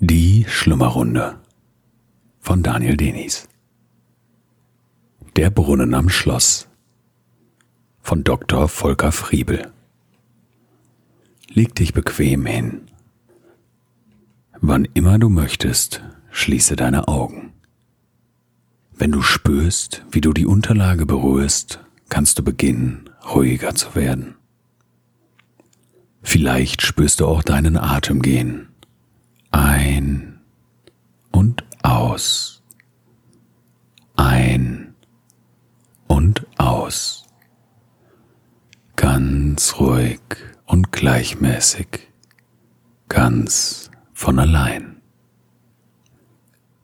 Die Schlummerrunde von Daniel Denis. Der Brunnen am Schloss von Dr. Volker Friebel. Leg dich bequem hin. Wann immer du möchtest, schließe deine Augen. Wenn du spürst, wie du die Unterlage berührst, kannst du beginnen, ruhiger zu werden. Vielleicht spürst du auch deinen Atem gehen ein und aus. Ein und aus. Ganz ruhig und gleichmäßig. Ganz von allein.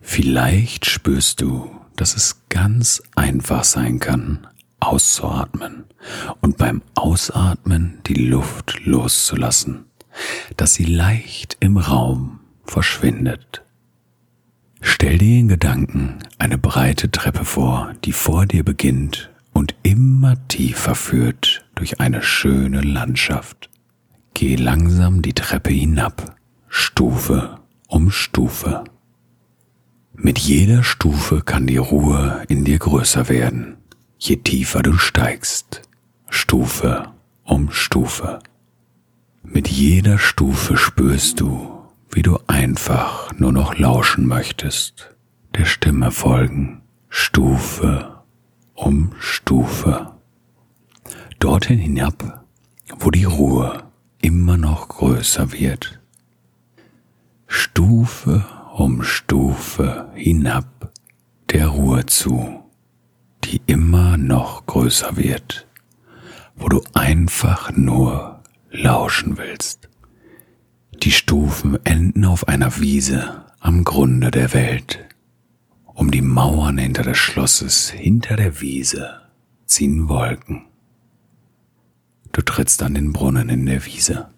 Vielleicht spürst du, dass es ganz einfach sein kann, auszuatmen und beim Ausatmen die Luft loszulassen, dass sie leicht im Raum verschwindet. Stell dir in Gedanken eine breite Treppe vor, die vor dir beginnt und immer tiefer führt durch eine schöne Landschaft. Geh langsam die Treppe hinab, Stufe um Stufe. Mit jeder Stufe kann die Ruhe in dir größer werden, je tiefer du steigst, Stufe um Stufe. Mit jeder Stufe spürst du, wie du einfach nur noch lauschen möchtest, der Stimme folgen, Stufe um Stufe, dorthin hinab, wo die Ruhe immer noch größer wird. Stufe um Stufe hinab der Ruhe zu, die immer noch größer wird, wo du einfach nur lauschen willst. Die Stufen enden auf einer Wiese am Grunde der Welt. Um die Mauern hinter des Schlosses, hinter der Wiese, ziehen Wolken. Du trittst an den Brunnen in der Wiese.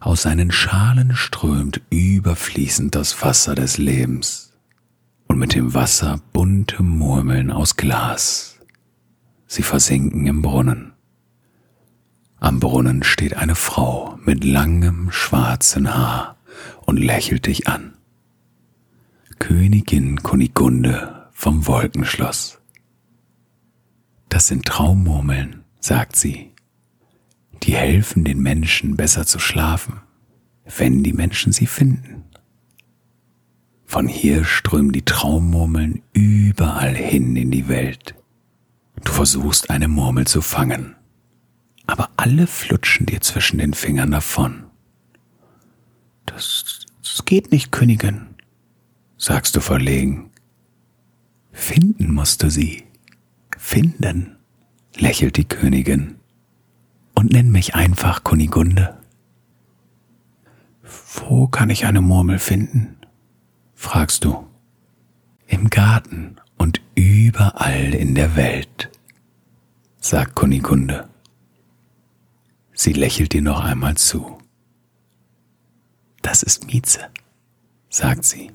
Aus seinen Schalen strömt überfließend das Wasser des Lebens und mit dem Wasser bunte Murmeln aus Glas. Sie versinken im Brunnen. Am Brunnen steht eine Frau mit langem schwarzen Haar und lächelt dich an. Königin Kunigunde vom Wolkenschloss. Das sind Traummurmeln, sagt sie. Die helfen den Menschen besser zu schlafen, wenn die Menschen sie finden. Von hier strömen die Traummurmeln überall hin in die Welt. Du versuchst eine Murmel zu fangen, aber alle flutschen dir zwischen den Fingern davon. Das, das geht nicht, Königin, sagst du verlegen. Finden musst du sie. Finden, lächelt die Königin. Und nenn mich einfach Kunigunde. Wo kann ich eine Murmel finden? fragst du. Im Garten und überall in der Welt, sagt Kunigunde. Sie lächelt dir noch einmal zu. Das ist Mieze, sagt sie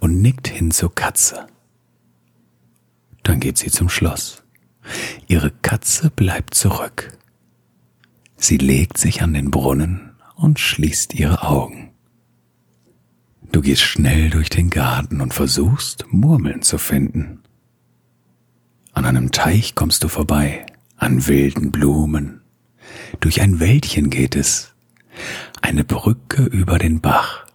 und nickt hin zur Katze. Dann geht sie zum Schloss. Ihre Katze bleibt zurück. Sie legt sich an den Brunnen und schließt ihre Augen. Du gehst schnell durch den Garten und versuchst, Murmeln zu finden. An einem Teich kommst du vorbei, an wilden Blumen, durch ein Wäldchen geht es, eine Brücke über den Bach.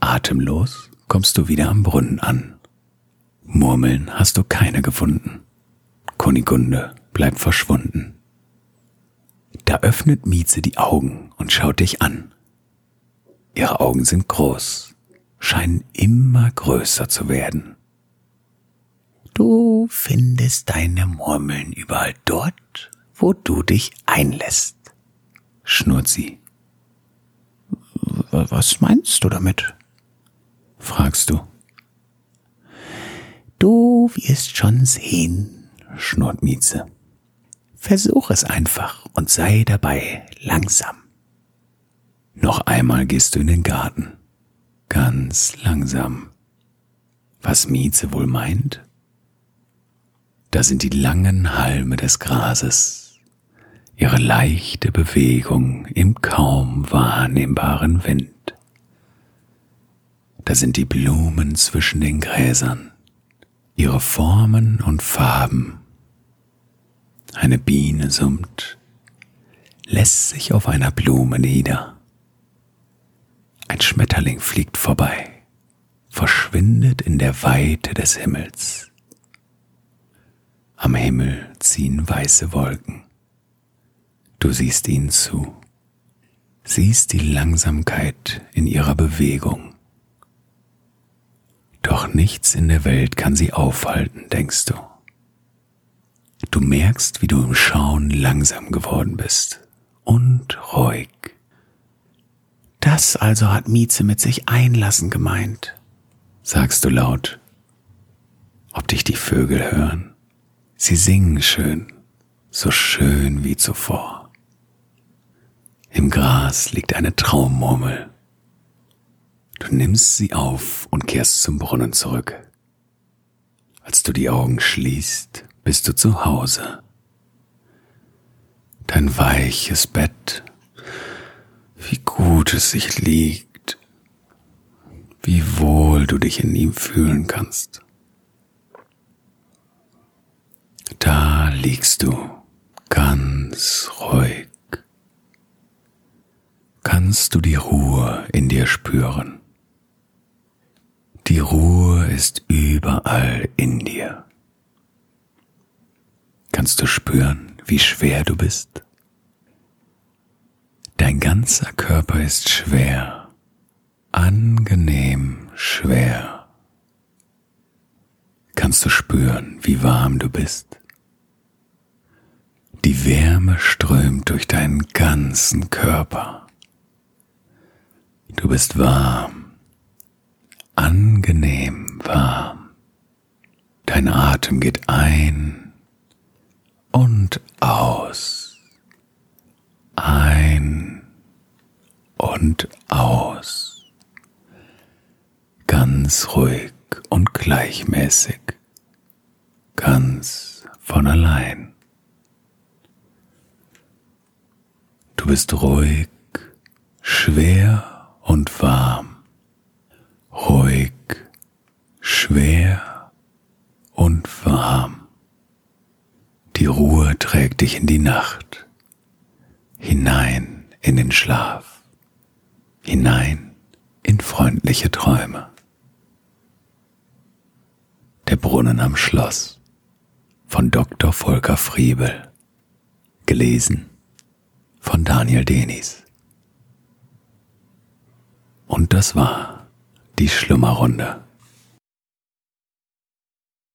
Atemlos kommst du wieder am Brunnen an. Murmeln hast du keine gefunden. Kunigunde bleibt verschwunden. Da öffnet Mieze die Augen und schaut dich an. Ihre Augen sind groß, scheinen immer größer zu werden. Du findest deine Murmeln überall dort, wo du dich einlässt, schnurrt sie. Was meinst du damit? fragst du. Du wirst schon sehen, schnurrt Mieze. Versuch es einfach und sei dabei langsam. Noch einmal gehst du in den Garten. Ganz langsam. Was Mieze wohl meint? Da sind die langen Halme des Grases, ihre leichte Bewegung im kaum wahrnehmbaren Wind. da sind die Blumen zwischen den Gräsern, ihre Formen und Farben. Eine Biene summt, lässt sich auf einer Blume nieder. Ein Schmetterling fliegt vorbei, verschwindet in der Weite des Himmels. Am Himmel ziehen weiße Wolken. Du siehst ihnen zu, siehst die Langsamkeit in ihrer Bewegung. Doch nichts in der Welt kann sie aufhalten, denkst du. Du merkst, wie du im Schauen langsam geworden bist und ruhig. Das also hat Mieze mit sich einlassen gemeint, sagst du laut. Ob dich die Vögel hören? Sie singen schön, so schön wie zuvor. Im Gras liegt eine Traummurmel. Du nimmst sie auf und kehrst zum Brunnen zurück. Als du die Augen schließt, bist du zu Hause. Dein weiches Bett, wie gut es sich liegt, wie wohl du dich in ihm fühlen kannst. Da liegst du ganz ruhig. Kannst du die Ruhe in dir spüren? Die Ruhe ist überall in dir. Kannst du spüren, wie schwer du bist? Dein ganzer Körper ist schwer, angenehm schwer. Kannst du spüren, wie warm du bist? Die Wärme strömt durch deinen ganzen Körper. Du bist warm, angenehm warm. Dein Atem geht ein und aus, ein und aus. Ganz ruhig und gleichmäßig, ganz von allein. Du bist ruhig, schwer und warm. Ruhig, schwer und warm. Die Ruhe trägt dich in die Nacht, hinein in den Schlaf, hinein in freundliche Träume. Der Brunnen am Schloss von Dr. Volker Friebel. Gelesen von Daniel Denis. Und das war die Schlummerrunde.